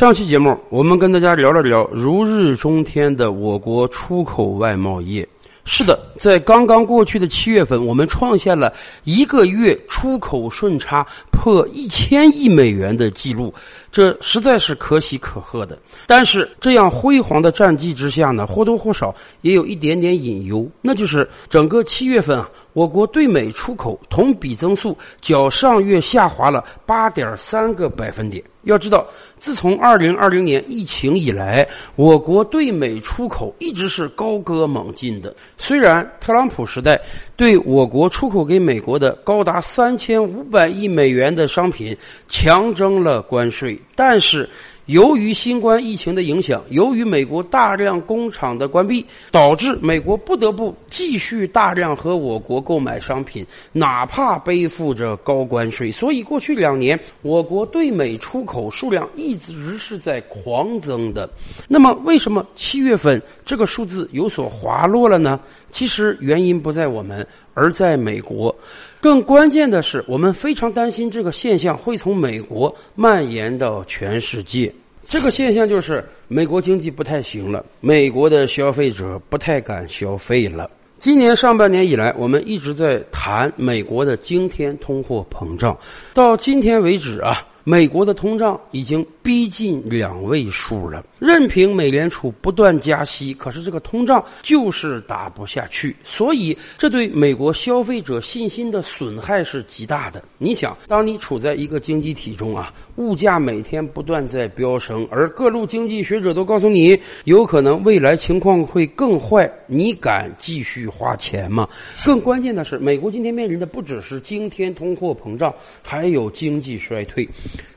上期节目，我们跟大家聊了聊如日中天的我国出口外贸业。是的，在刚刚过去的七月份，我们创下了一个月出口顺差破一千亿美元的记录，这实在是可喜可贺的。但是，这样辉煌的战绩之下呢，或多或少也有一点点隐忧，那就是整个七月份啊。我国对美出口同比增速较上月下滑了八点三个百分点。要知道，自从二零二零年疫情以来，我国对美出口一直是高歌猛进的。虽然特朗普时代对我国出口给美国的高达三千五百亿美元的商品强征了关税，但是。由于新冠疫情的影响，由于美国大量工厂的关闭，导致美国不得不继续大量和我国购买商品，哪怕背负着高关税。所以，过去两年我国对美出口数量一直是在狂增的。那么，为什么七月份这个数字有所滑落了呢？其实原因不在我们，而在美国。更关键的是，我们非常担心这个现象会从美国蔓延到全世界。这个现象就是美国经济不太行了，美国的消费者不太敢消费了。今年上半年以来，我们一直在谈美国的惊天通货膨胀，到今天为止啊。美国的通胀已经逼近两位数了，任凭美联储不断加息，可是这个通胀就是打不下去，所以这对美国消费者信心的损害是极大的。你想，当你处在一个经济体中啊，物价每天不断在飙升，而各路经济学者都告诉你，有可能未来情况会更坏，你敢继续花钱吗？更关键的是，美国今天面临的不只是惊天通货膨胀，还有经济衰退。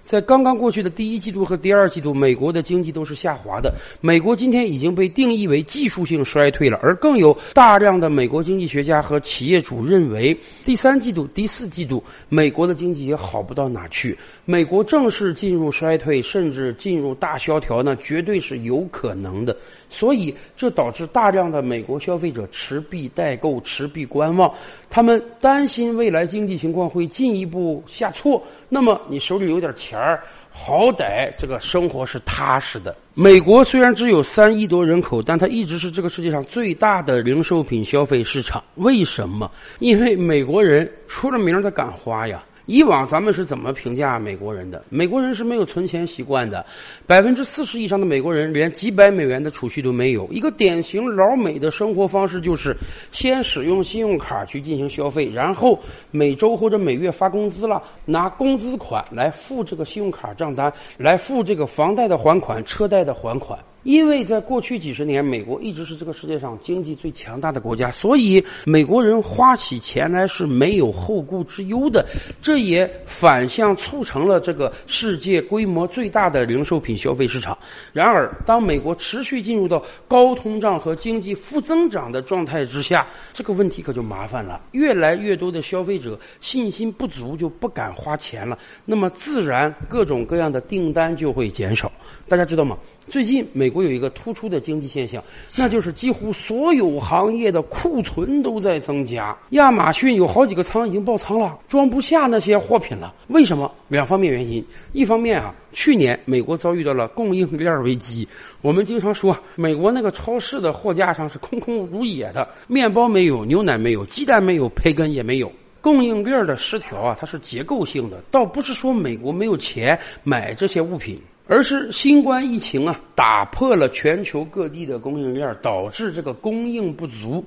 在刚刚过去的第一季度和第二季度，美国的经济都是下滑的。美国今天已经被定义为技术性衰退了，而更有大量的美国经济学家和企业主认为，第三季度、第四季度美国的经济也好不到哪去。美国正式进入衰退，甚至进入大萧条那，绝对是有可能的。所以，这导致大量的美国消费者持币待购、持币观望，他们担心未来经济情况会进一步下挫。那么，你手里有点钱儿，好歹这个生活是踏实的。美国虽然只有三亿多人口，但它一直是这个世界上最大的零售品消费市场。为什么？因为美国人出了名的敢花呀。以往咱们是怎么评价美国人的？美国人是没有存钱习惯的，百分之四十以上的美国人连几百美元的储蓄都没有。一个典型老美的生活方式就是先使用信用卡去进行消费，然后每周或者每月发工资了，拿工资款来付这个信用卡账单，来付这个房贷的还款、车贷的还款。因为在过去几十年，美国一直是这个世界上经济最强大的国家，所以美国人花起钱来是没有后顾之忧的。这也反向促成了这个世界规模最大的零售品消费市场。然而，当美国持续进入到高通胀和经济负增长的状态之下，这个问题可就麻烦了。越来越多的消费者信心不足，就不敢花钱了，那么自然各种各样的订单就会减少。大家知道吗？最近美国有一个突出的经济现象，那就是几乎所有行业的库存都在增加。亚马逊有好几个仓已经爆仓了，装不下那些货品了。为什么？两方面原因。一方面啊，去年美国遭遇到了供应链危机。我们经常说，美国那个超市的货架上是空空如也的，面包没有，牛奶没有，鸡蛋没有，培根也没有。供应链的失调啊，它是结构性的，倒不是说美国没有钱买这些物品。而是新冠疫情啊，打破了全球各地的供应链，导致这个供应不足。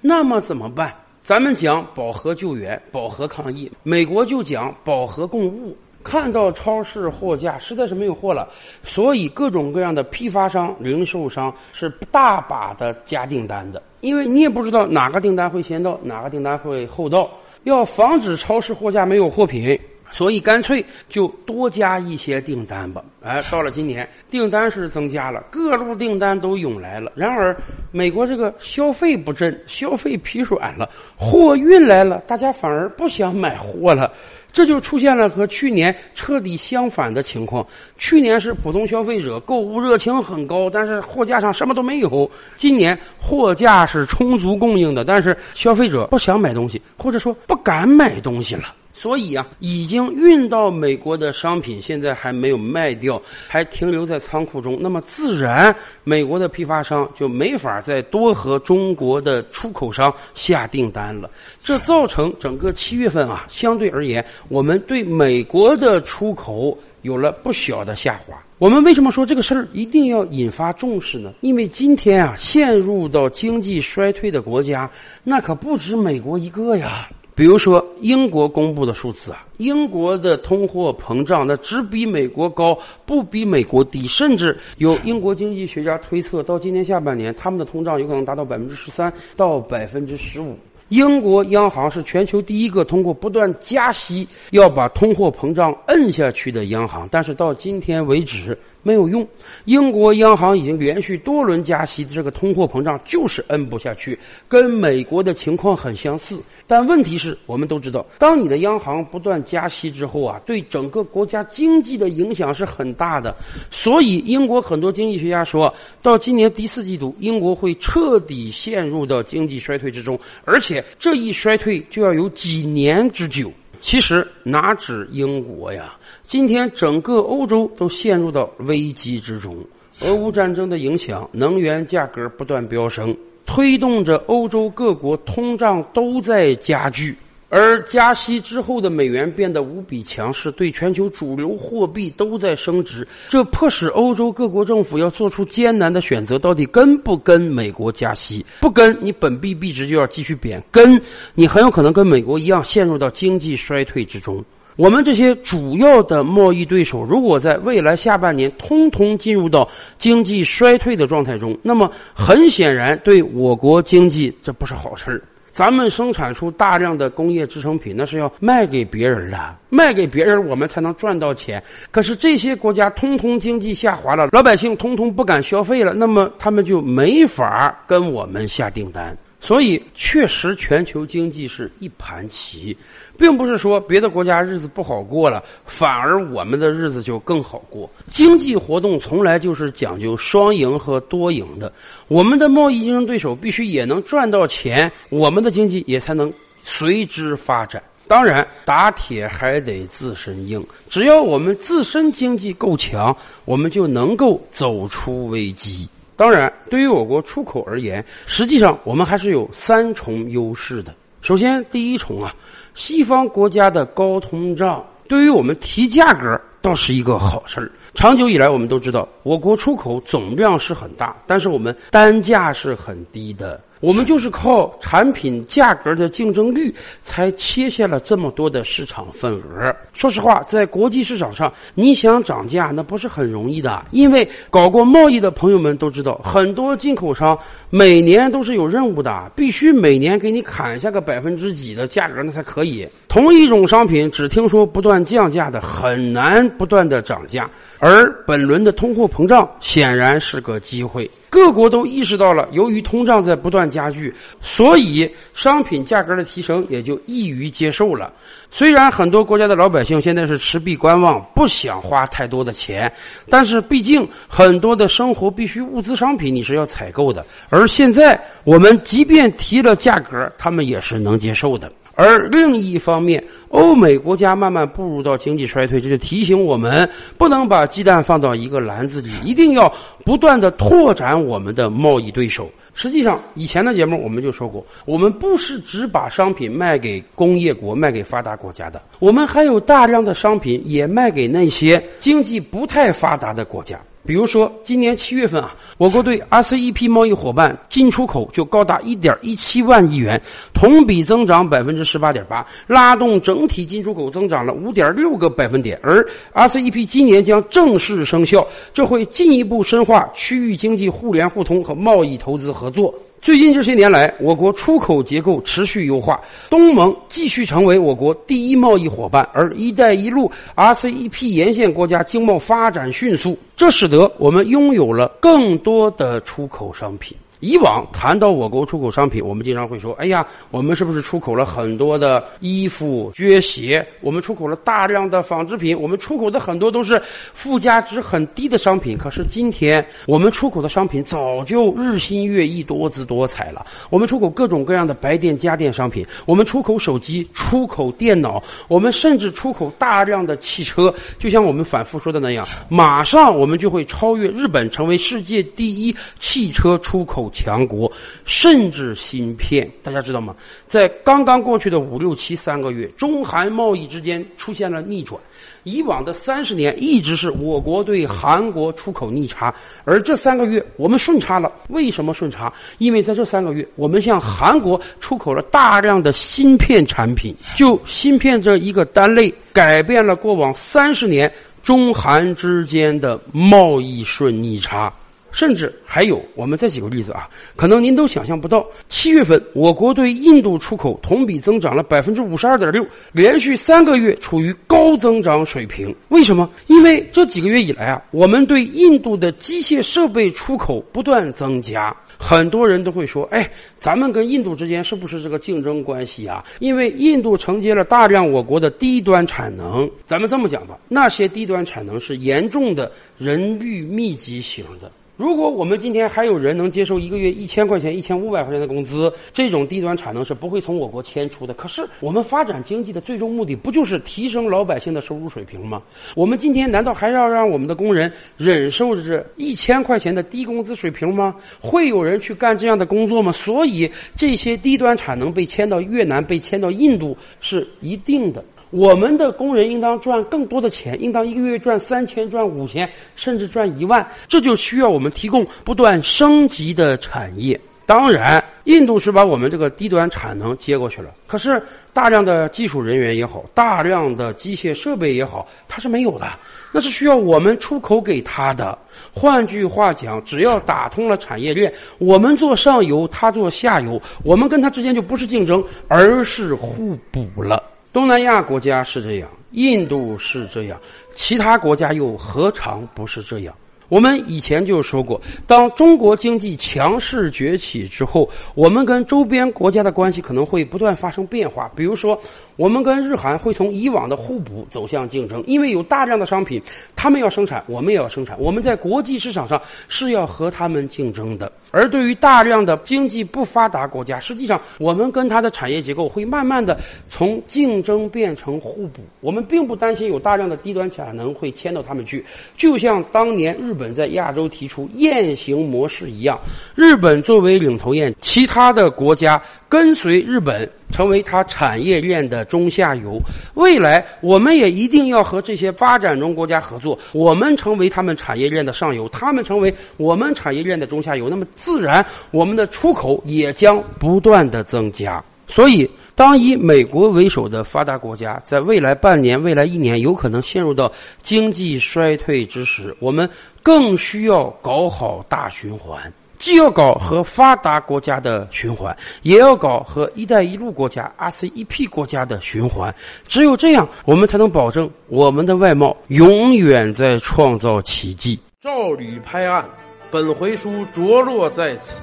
那么怎么办？咱们讲饱和救援、饱和抗疫，美国就讲饱和供物。看到超市货架实在是没有货了，所以各种各样的批发商、零售商是大把的加订单的，因为你也不知道哪个订单会先到，哪个订单会后到，要防止超市货架没有货品。所以干脆就多加一些订单吧。哎，到了今年，订单是增加了，各路订单都涌来了。然而，美国这个消费不振，消费疲软了，货运来了，大家反而不想买货了，这就出现了和去年彻底相反的情况。去年是普通消费者购物热情很高，但是货架上什么都没有。今年货架是充足供应的，但是消费者不想买东西，或者说不敢买东西了。所以啊，已经运到美国的商品现在还没有卖掉，还停留在仓库中，那么自然美国的批发商就没法再多和中国的出口商下订单了。这造成整个七月份啊，相对而言，我们对美国的出口有了不小的下滑。我们为什么说这个事儿一定要引发重视呢？因为今天啊，陷入到经济衰退的国家，那可不止美国一个呀。比如说，英国公布的数字啊，英国的通货膨胀那只比美国高，不比美国低，甚至有英国经济学家推测，到今年下半年，他们的通胀有可能达到百分之十三到百分之十五。英国央行是全球第一个通过不断加息要把通货膨胀摁下去的央行，但是到今天为止。没有用，英国央行已经连续多轮加息，这个通货膨胀就是摁不下去，跟美国的情况很相似。但问题是我们都知道，当你的央行不断加息之后啊，对整个国家经济的影响是很大的。所以，英国很多经济学家说到今年第四季度，英国会彻底陷入到经济衰退之中，而且这一衰退就要有几年之久。其实哪止英国呀？今天整个欧洲都陷入到危机之中。俄乌战争的影响，能源价格不断飙升，推动着欧洲各国通胀都在加剧。而加息之后的美元变得无比强势，对全球主流货币都在升值，这迫使欧洲各国政府要做出艰难的选择：到底跟不跟美国加息？不跟，你本币币值就要继续贬；跟，你很有可能跟美国一样陷入到经济衰退之中。我们这些主要的贸易对手，如果在未来下半年通通进入到经济衰退的状态中，那么很显然对我国经济这不是好事儿。咱们生产出大量的工业制成品，那是要卖给别人的，卖给别人我们才能赚到钱。可是这些国家通通经济下滑了，老百姓通通不敢消费了，那么他们就没法跟我们下订单。所以，确实全球经济是一盘棋，并不是说别的国家日子不好过了，反而我们的日子就更好过。经济活动从来就是讲究双赢和多赢的，我们的贸易竞争对手必须也能赚到钱，我们的经济也才能随之发展。当然，打铁还得自身硬，只要我们自身经济够强，我们就能够走出危机。当然，对于我国出口而言，实际上我们还是有三重优势的。首先，第一重啊，西方国家的高通胀对于我们提价格倒是一个好事儿。长久以来，我们都知道，我国出口总量是很大，但是我们单价是很低的。我们就是靠产品价格的竞争力，才切下了这么多的市场份额。说实话，在国际市场上，你想涨价那不是很容易的，因为搞过贸易的朋友们都知道，很多进口商每年都是有任务的，必须每年给你砍下个百分之几的价格，那才可以。同一种商品，只听说不断降价的，很难不断的涨价。而本轮的通货膨胀显然是个机会，各国都意识到了，由于通胀在不断加剧，所以商品价格的提升也就易于接受了。虽然很多国家的老百姓现在是持币观望，不想花太多的钱，但是毕竟很多的生活必需物资商品你是要采购的，而现在我们即便提了价格，他们也是能接受的。而另一方面，欧美国家慢慢步入到经济衰退，这就提醒我们不能把鸡蛋放到一个篮子里，一定要不断的拓展我们的贸易对手。实际上，以前的节目我们就说过，我们不是只把商品卖给工业国、卖给发达国家的，我们还有大量的商品也卖给那些经济不太发达的国家。比如说，今年七月份啊，我国对 RCEP 贸易伙伴进出口就高达一点一七万亿元，同比增长百分之十八点八，拉动整体进出口增长了五点六个百分点。而 RCEP 今年将正式生效，这会进一步深化区域经济互联互通和贸易投资合作。最近这些年来，我国出口结构持续优化，东盟继续成为我国第一贸易伙伴，而“一带一路” RCEP 沿线国家经贸发展迅速，这使得我们拥有了更多的出口商品。以往谈到我国出口商品，我们经常会说：“哎呀，我们是不是出口了很多的衣服、靴鞋？我们出口了大量的纺织品，我们出口的很多都是附加值很低的商品。可是今天，我们出口的商品早就日新月异、多姿多彩了。我们出口各种各样的白电家电商品，我们出口手机、出口电脑，我们甚至出口大量的汽车。就像我们反复说的那样，马上我们就会超越日本，成为世界第一汽车出口。强国，甚至芯片，大家知道吗？在刚刚过去的五六七三个月，中韩贸易之间出现了逆转。以往的三十年一直是我国对韩国出口逆差，而这三个月我们顺差了。为什么顺差？因为在这三个月，我们向韩国出口了大量的芯片产品。就芯片这一个单类，改变了过往三十年中韩之间的贸易顺逆差。甚至还有，我们再举个例子啊，可能您都想象不到，七月份我国对印度出口同比增长了百分之五十二点六，连续三个月处于高增长水平。为什么？因为这几个月以来啊，我们对印度的机械设备出口不断增加。很多人都会说，哎，咱们跟印度之间是不是这个竞争关系啊？因为印度承接了大量我国的低端产能。咱们这么讲吧，那些低端产能是严重的人力密集型的。如果我们今天还有人能接受一个月一千块钱、一千五百块钱的工资，这种低端产能是不会从我国迁出的。可是，我们发展经济的最终目的不就是提升老百姓的收入水平吗？我们今天难道还要让我们的工人忍受着一千块钱的低工资水平吗？会有人去干这样的工作吗？所以，这些低端产能被迁到越南、被迁到印度是一定的。我们的工人应当赚更多的钱，应当一个月赚三千、赚五千，甚至赚一万。这就需要我们提供不断升级的产业。当然，印度是把我们这个低端产能接过去了，可是大量的技术人员也好，大量的机械设备也好，它是没有的，那是需要我们出口给他的。换句话讲，只要打通了产业链，我们做上游，他做下游，我们跟他之间就不是竞争，而是互补了。东南亚国家是这样，印度是这样，其他国家又何尝不是这样？我们以前就说过，当中国经济强势崛起之后，我们跟周边国家的关系可能会不断发生变化。比如说，我们跟日韩会从以往的互补走向竞争，因为有大量的商品，他们要生产，我们也要生产，我们在国际市场上是要和他们竞争的。而对于大量的经济不发达国家，实际上我们跟它的产业结构会慢慢的从竞争变成互补。我们并不担心有大量的低端产能会迁到他们去，就像当年日本在亚洲提出雁行模式一样，日本作为领头雁，其他的国家跟随日本。成为它产业链的中下游，未来我们也一定要和这些发展中国家合作，我们成为他们产业链的上游，他们成为我们产业链的中下游，那么自然我们的出口也将不断的增加。所以，当以美国为首的发达国家在未来半年、未来一年有可能陷入到经济衰退之时，我们更需要搞好大循环。既要搞和发达国家的循环，也要搞和“一带一路”国家、RCEP 国家的循环。只有这样，我们才能保证我们的外贸永远在创造奇迹。照吕拍案，本回书着落在此。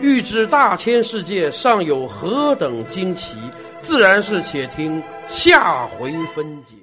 欲知大千世界尚有何等惊奇，自然是且听下回分解。